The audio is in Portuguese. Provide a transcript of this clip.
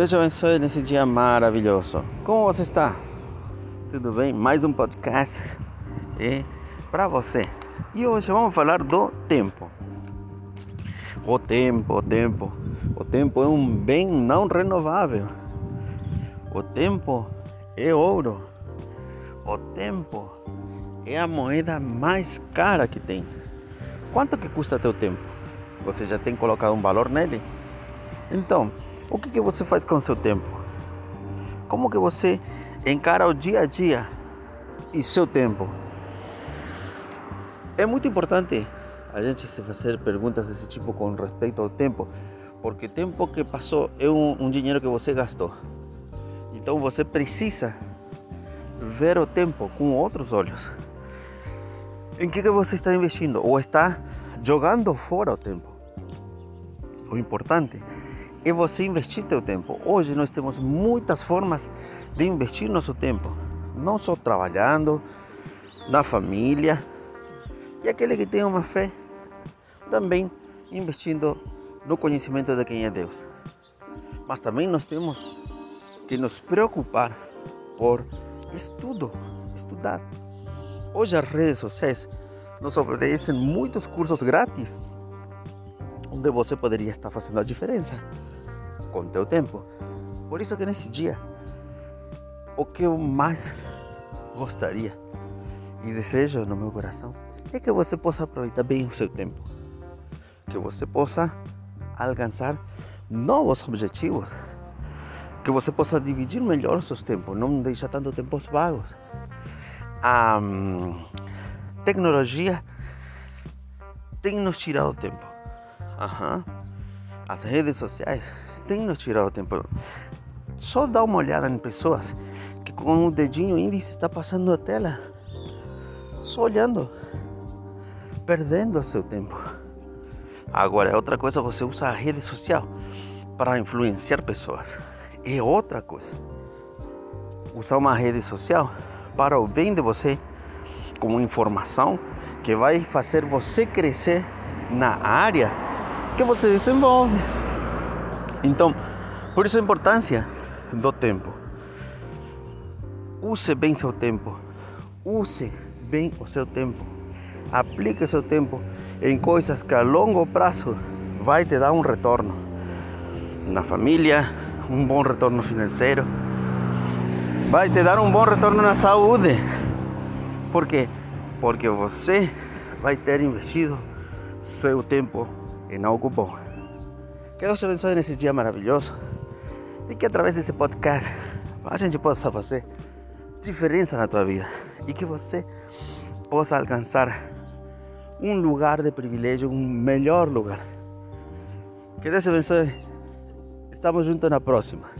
Deus te abençoe nesse dia maravilhoso. Como você está? Tudo bem? Mais um podcast é para você. E hoje vamos falar do tempo. O tempo, o tempo. O tempo é um bem não renovável. O tempo é ouro. O tempo é a moeda mais cara que tem. Quanto que custa teu tempo? Você já tem colocado um valor nele? Então, o que, que você faz com o seu tempo? Como que você encara o dia a dia e seu tempo? É muito importante a gente se fazer perguntas desse tipo com respeito ao tempo, porque tempo que passou é um, um dinheiro que você gastou. Então você precisa ver o tempo com outros olhos. Em que, que você está investindo? Ou está jogando fora o tempo? O importante é você investir teu tempo. Hoje nós temos muitas formas de investir nosso tempo, não só trabalhando, na família, e aquele que tem uma fé, também investindo no conhecimento de quem é Deus. Mas também nós temos que nos preocupar por estudo, estudar. Hoje as redes sociais nos oferecem muitos cursos grátis, onde você poderia estar fazendo a diferença com teu tempo. Por isso que nesse dia, o que eu mais gostaria e desejo no meu coração é que você possa aproveitar bem o seu tempo, que você possa alcançar novos objetivos, que você possa dividir melhor os seus tempos, não deixar tanto tempos vagos. A hum, tecnologia tem nos tirado tempo. Uhum. As redes sociais tem nos tirado tempo. Só dá uma olhada em pessoas que com o dedinho índice está passando a tela, só olhando, perdendo o seu tempo. Agora é outra coisa você usa a rede social para influenciar pessoas. É outra coisa. Usar uma rede social para o bem de você, como informação que vai fazer você crescer na área que você desenvolve. Então, por isso a importância do tempo. Use bem seu tempo. Use bem o seu tempo. Aplique seu tempo em coisas que a longo prazo vai te dar um retorno. Na família, um bom retorno financeiro. Vai te dar um bom retorno na saúde. Por quê? Porque você vai ter investido seu tempo em algo bom. Que Deus te abençoe nesse dia maravilhoso e que através desse podcast a gente possa fazer diferença na tua vida e que você possa alcançar um lugar de privilégio, um melhor lugar. Que Deus te abençoe. Estamos juntos na próxima.